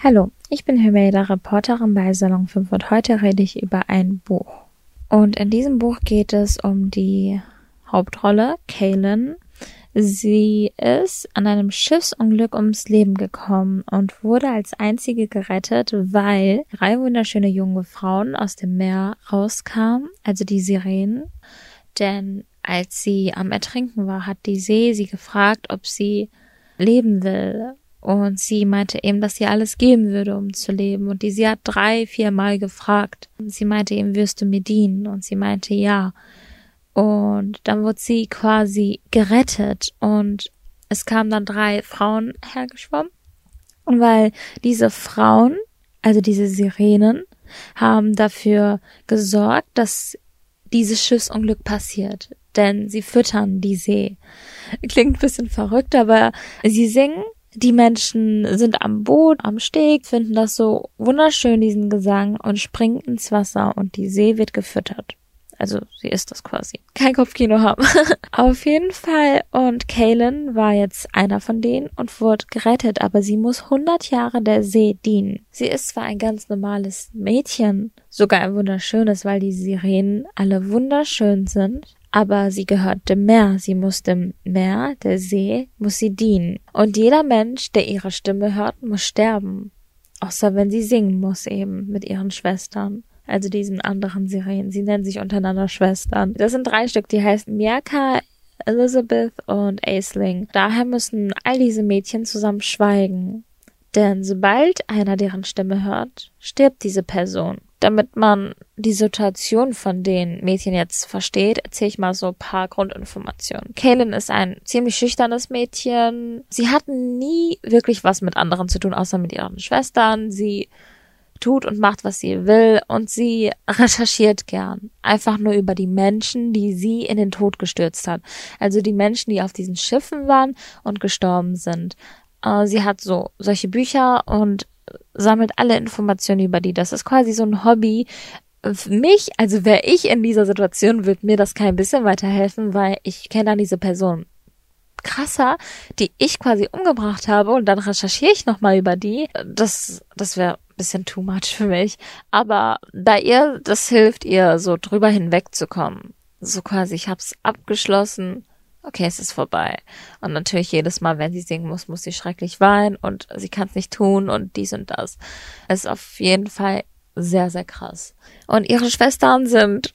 Hallo, ich bin Hümeda, Reporterin bei Salon 5 und heute rede ich über ein Buch. Und in diesem Buch geht es um die Hauptrolle, Kaylin. Sie ist an einem Schiffsunglück ums Leben gekommen und wurde als einzige gerettet, weil drei wunderschöne junge Frauen aus dem Meer rauskamen, also die Sirenen. Denn als sie am Ertrinken war, hat die See sie gefragt, ob sie leben will. Und sie meinte eben, dass sie alles geben würde, um zu leben. Und die, sie hat drei, vier Mal gefragt. Und sie meinte eben, wirst du mir dienen? Und sie meinte, ja. Und dann wurde sie quasi gerettet. Und es kamen dann drei Frauen hergeschwommen. Und weil diese Frauen, also diese Sirenen, haben dafür gesorgt, dass dieses Schiffsunglück passiert. Denn sie füttern die See. Klingt ein bisschen verrückt, aber sie singen die Menschen sind am Boot, am Steg, finden das so wunderschön, diesen Gesang, und springen ins Wasser und die See wird gefüttert. Also sie ist das quasi. Kein Kopfkino haben. Auf jeden Fall. Und Kaylin war jetzt einer von denen und wurde gerettet, aber sie muss 100 Jahre der See dienen. Sie ist zwar ein ganz normales Mädchen, sogar ein wunderschönes, weil die Sirenen alle wunderschön sind, aber sie gehört dem Meer, sie muss dem Meer, der See, muss sie dienen. Und jeder Mensch, der ihre Stimme hört, muss sterben. Außer wenn sie singen muss eben mit ihren Schwestern. Also diesen anderen Sirenen. Sie nennen sich untereinander Schwestern. Das sind drei Stück, die heißen Miaka, Elizabeth und Aisling. Daher müssen all diese Mädchen zusammen schweigen. Denn sobald einer deren Stimme hört, stirbt diese Person damit man die Situation von den Mädchen jetzt versteht, erzähle ich mal so ein paar Grundinformationen. Kaylin ist ein ziemlich schüchternes Mädchen. Sie hat nie wirklich was mit anderen zu tun, außer mit ihren Schwestern. Sie tut und macht, was sie will und sie recherchiert gern. Einfach nur über die Menschen, die sie in den Tod gestürzt hat. Also die Menschen, die auf diesen Schiffen waren und gestorben sind. Äh, sie hat so solche Bücher und sammelt alle Informationen über die. Das ist quasi so ein Hobby. Für mich, also wäre ich in dieser Situation, würde mir das kein bisschen weiterhelfen, weil ich kenne dann diese Person krasser, die ich quasi umgebracht habe und dann recherchiere ich nochmal über die. Das, das wäre ein bisschen too much für mich. Aber da ihr das hilft, ihr so drüber hinwegzukommen. So quasi, ich hab's abgeschlossen okay, es ist vorbei. Und natürlich jedes Mal, wenn sie singen muss, muss sie schrecklich weinen und sie kann es nicht tun und dies und das. Es ist auf jeden Fall sehr, sehr krass. Und ihre Schwestern sind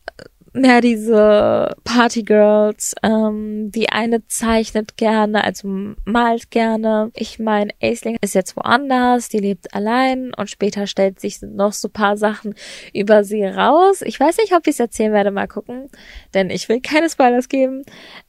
mehr diese Partygirls. Ähm, die eine zeichnet gerne, also malt gerne. Ich meine, Aisling ist jetzt woanders, die lebt allein und später stellt sich noch so paar Sachen über sie raus. Ich weiß nicht, ob ich es erzählen werde, mal gucken, denn ich will keine Spoilers geben.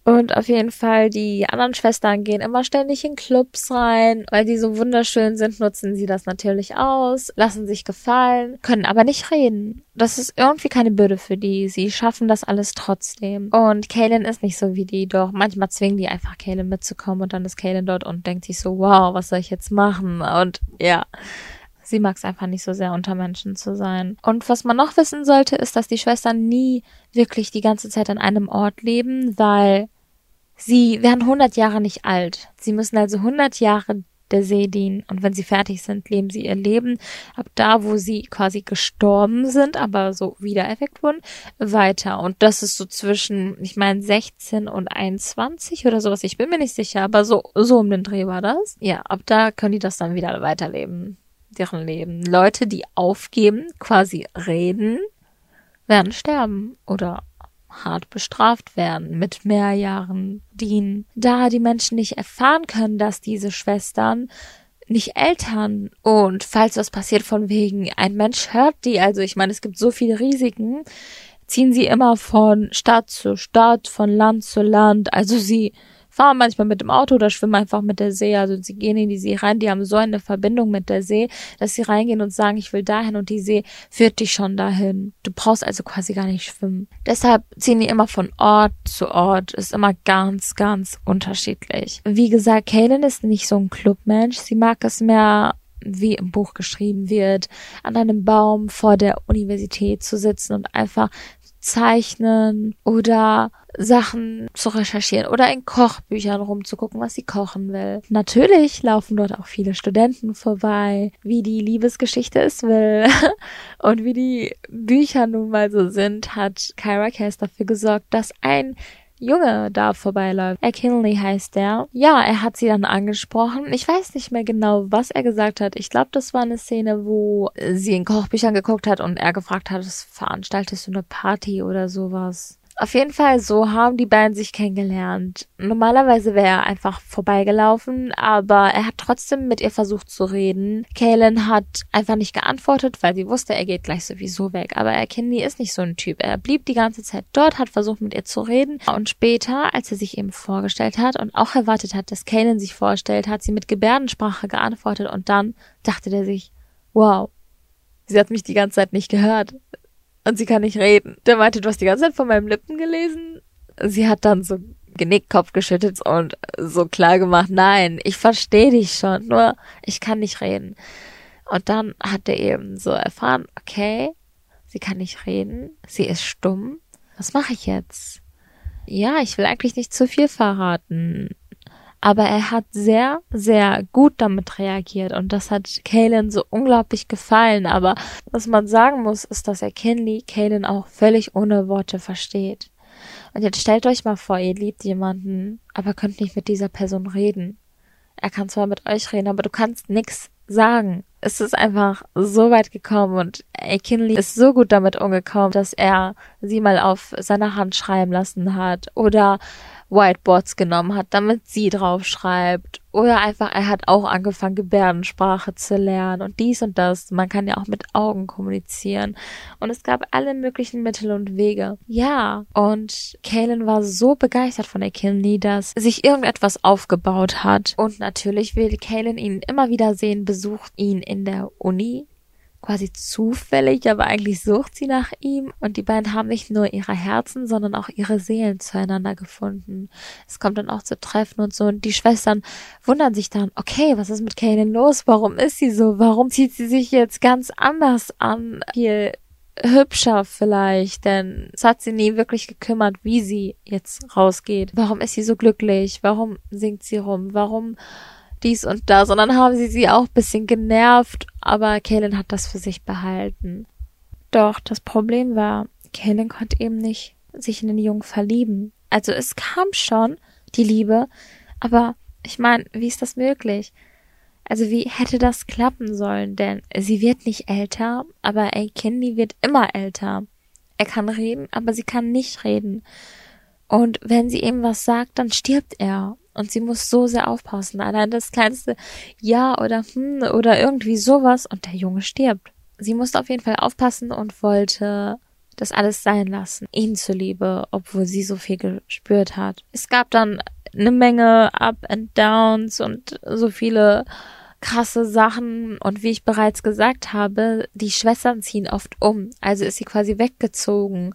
Und auf jeden Fall, die anderen Schwestern gehen immer ständig in Clubs rein, weil die so wunderschön sind, nutzen sie das natürlich aus, lassen sich gefallen, können aber nicht reden. Das ist irgendwie keine Bürde für die. Sie schaffen das alles trotzdem. Und Kaylin ist nicht so wie die, doch manchmal zwingen die einfach Kaylin mitzukommen und dann ist Kaylin dort und denkt sich so, wow, was soll ich jetzt machen? Und ja. Sie mag es einfach nicht so sehr, unter Menschen zu sein. Und was man noch wissen sollte, ist, dass die Schwestern nie wirklich die ganze Zeit an einem Ort leben, weil Sie werden 100 Jahre nicht alt. Sie müssen also 100 Jahre der See dienen. Und wenn sie fertig sind, leben sie ihr Leben ab da, wo sie quasi gestorben sind, aber so wiedererweckt wurden, weiter. Und das ist so zwischen, ich meine, 16 und 21 oder sowas. Ich bin mir nicht sicher, aber so, so um den Dreh war das. Ja, ab da können die das dann wieder weiterleben. Deren Leben. Leute, die aufgeben, quasi reden, werden sterben oder hart bestraft werden, mit mehr Jahren dienen. Da die Menschen nicht erfahren können, dass diese Schwestern nicht Eltern und falls was passiert von wegen, ein Mensch hört die, also ich meine, es gibt so viele Risiken, ziehen sie immer von Stadt zu Stadt, von Land zu Land, also sie fahren manchmal mit dem Auto oder schwimmen einfach mit der See. Also sie gehen in die See rein, die haben so eine Verbindung mit der See, dass sie reingehen und sagen, ich will dahin und die See führt dich schon dahin. Du brauchst also quasi gar nicht schwimmen. Deshalb ziehen die immer von Ort zu Ort, ist immer ganz, ganz unterschiedlich. Wie gesagt, Kaylin ist nicht so ein Clubmensch. Sie mag es mehr wie im Buch geschrieben wird, an einem Baum vor der Universität zu sitzen und einfach zeichnen oder Sachen zu recherchieren oder in Kochbüchern rumzugucken, was sie kochen will. Natürlich laufen dort auch viele Studenten vorbei, wie die Liebesgeschichte es will. Und wie die Bücher nun mal so sind, hat Kyra Case dafür gesorgt, dass ein Junge da vorbeiläuft. Kinley heißt der. Ja, er hat sie dann angesprochen. Ich weiß nicht mehr genau, was er gesagt hat. Ich glaube, das war eine Szene, wo sie in Kochbüchern geguckt hat und er gefragt hat, veranstaltest du eine Party oder sowas? Auf jeden Fall, so haben die beiden sich kennengelernt. Normalerweise wäre er einfach vorbeigelaufen, aber er hat trotzdem mit ihr versucht zu reden. Kaylin hat einfach nicht geantwortet, weil sie wusste, er geht gleich sowieso weg. Aber Kinley ist nicht so ein Typ. Er blieb die ganze Zeit dort, hat versucht mit ihr zu reden. Und später, als er sich eben vorgestellt hat und auch erwartet hat, dass Kaylin sich vorstellt, hat sie mit Gebärdensprache geantwortet und dann dachte er sich, wow, sie hat mich die ganze Zeit nicht gehört und sie kann nicht reden. Der meinte, du hast die ganze Zeit von meinem Lippen gelesen. Sie hat dann so genickt, Kopf geschüttelt und so klar gemacht, nein, ich verstehe dich schon, nur ich kann nicht reden. Und dann hat er eben so erfahren, okay, sie kann nicht reden, sie ist stumm. Was mache ich jetzt? Ja, ich will eigentlich nicht zu viel verraten. Aber er hat sehr, sehr gut damit reagiert und das hat Kalen so unglaublich gefallen. Aber was man sagen muss, ist, dass er Kenley Kalen auch völlig ohne Worte versteht. Und jetzt stellt euch mal vor, ihr liebt jemanden, aber könnt nicht mit dieser Person reden. Er kann zwar mit euch reden, aber du kannst nix sagen. Es ist einfach so weit gekommen und Kinley ist so gut damit umgekommen, dass er sie mal auf seiner Hand schreiben lassen hat oder Whiteboards genommen hat, damit sie drauf schreibt. Oder einfach, er hat auch angefangen, Gebärdensprache zu lernen und dies und das. Man kann ja auch mit Augen kommunizieren. Und es gab alle möglichen Mittel und Wege. Ja. Und Kaylin war so begeistert von der Kinley, dass sich irgendetwas aufgebaut hat. Und natürlich will Kaylin ihn immer wieder sehen, besucht ihn in der Uni quasi zufällig, aber eigentlich sucht sie nach ihm und die beiden haben nicht nur ihre Herzen, sondern auch ihre Seelen zueinander gefunden. Es kommt dann auch zu Treffen und so und die Schwestern wundern sich dann, okay, was ist mit Kaylin los? Warum ist sie so? Warum zieht sie sich jetzt ganz anders an? Viel hübscher vielleicht, denn es hat sie nie wirklich gekümmert, wie sie jetzt rausgeht. Warum ist sie so glücklich? Warum singt sie rum? Warum dies und das. Und dann haben sie sie auch bisschen genervt, aber Kaylin hat das für sich behalten. Doch das Problem war, Kaylin konnte eben nicht sich in den Jungen verlieben. Also es kam schon die Liebe, aber ich meine, wie ist das möglich? Also wie hätte das klappen sollen? Denn sie wird nicht älter, aber Candy wird immer älter. Er kann reden, aber sie kann nicht reden. Und wenn sie ihm was sagt, dann stirbt er. Und sie muss so sehr aufpassen. Allein das kleinste Ja oder hm oder irgendwie sowas und der Junge stirbt. Sie musste auf jeden Fall aufpassen und wollte das alles sein lassen. Ihn zuliebe, obwohl sie so viel gespürt hat. Es gab dann eine Menge Up and Downs und so viele krasse Sachen. Und wie ich bereits gesagt habe, die Schwestern ziehen oft um. Also ist sie quasi weggezogen.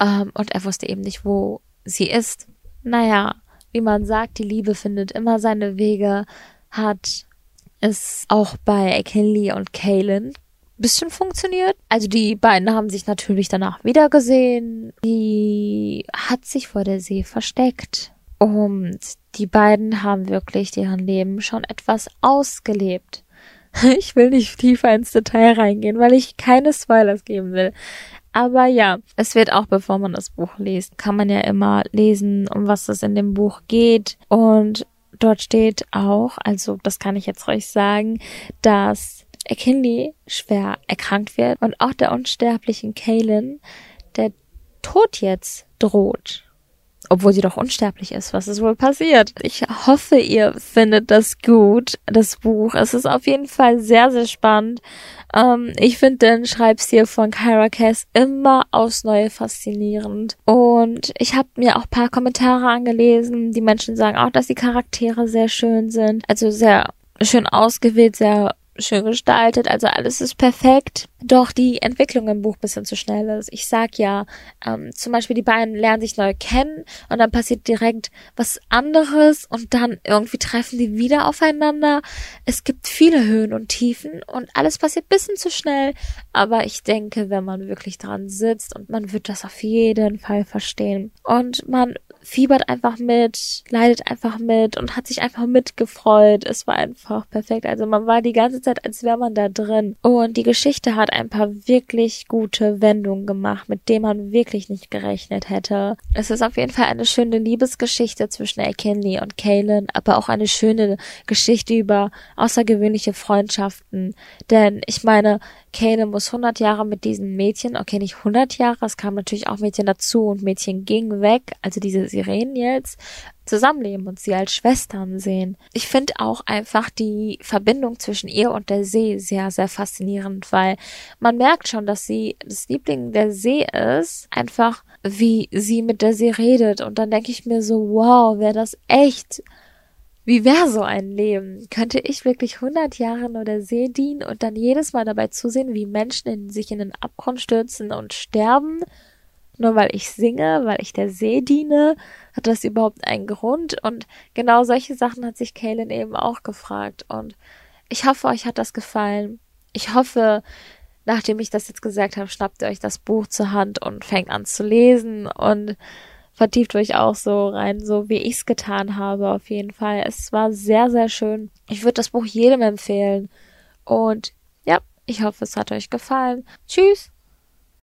Ähm, und er wusste eben nicht, wo sie ist. Naja, wie man sagt, die Liebe findet immer seine Wege, hat es auch bei Kelly und Kaylin bisschen funktioniert. Also die beiden haben sich natürlich danach wiedergesehen. Die hat sich vor der See versteckt. Und die beiden haben wirklich deren Leben schon etwas ausgelebt. Ich will nicht tiefer ins Detail reingehen, weil ich keine Spoilers geben will. Aber ja, es wird auch, bevor man das Buch liest, kann man ja immer lesen, um was es in dem Buch geht. Und dort steht auch, also das kann ich jetzt ruhig sagen, dass Kinley schwer erkrankt wird und auch der unsterblichen Kaylin der Tod jetzt droht obwohl sie doch unsterblich ist. Was ist wohl passiert? Ich hoffe, ihr findet das gut, das Buch. Es ist auf jeden Fall sehr, sehr spannend. Ähm, ich finde den Schreibstil von Kyra Cass immer aufs Neue faszinierend. Und ich habe mir auch paar Kommentare angelesen. Die Menschen sagen auch, dass die Charaktere sehr schön sind. Also sehr schön ausgewählt, sehr schön gestaltet, also alles ist perfekt. Doch die Entwicklung im Buch bisschen zu schnell ist. Ich sag ja, ähm, zum Beispiel die beiden lernen sich neu kennen und dann passiert direkt was anderes und dann irgendwie treffen die wieder aufeinander. Es gibt viele Höhen und Tiefen und alles passiert bisschen zu schnell. Aber ich denke, wenn man wirklich dran sitzt und man wird das auf jeden Fall verstehen und man fiebert einfach mit, leidet einfach mit und hat sich einfach mitgefreut. Es war einfach perfekt. Also man war die ganze Zeit, als wäre man da drin. Und die Geschichte hat ein paar wirklich gute Wendungen gemacht, mit denen man wirklich nicht gerechnet hätte. Es ist auf jeden Fall eine schöne Liebesgeschichte zwischen McKinley und Kaylin, aber auch eine schöne Geschichte über außergewöhnliche Freundschaften. Denn ich meine, Kaylin muss 100 Jahre mit diesen Mädchen, okay, nicht 100 Jahre, es kamen natürlich auch Mädchen dazu und Mädchen gingen weg, also diese Sirenen jetzt, zusammenleben und sie als Schwestern sehen. Ich finde auch einfach die Verbindung zwischen ihr und der See sehr, sehr faszinierend, weil man merkt schon, dass sie das Liebling der See ist, einfach wie sie mit der See redet und dann denke ich mir so, wow, wäre das echt wie wäre so ein Leben? Könnte ich wirklich 100 Jahre nur der See dienen und dann jedes Mal dabei zusehen, wie Menschen in, sich in den Abgrund stürzen und sterben? Nur weil ich singe, weil ich der See diene? Hat das überhaupt einen Grund? Und genau solche Sachen hat sich Kaylin eben auch gefragt. Und ich hoffe, euch hat das gefallen. Ich hoffe, nachdem ich das jetzt gesagt habe, schnappt ihr euch das Buch zur Hand und fängt an zu lesen und vertieft euch auch so rein, so wie ich es getan habe, auf jeden Fall. Es war sehr, sehr schön. Ich würde das Buch jedem empfehlen. Und ja, ich hoffe, es hat euch gefallen. Tschüss!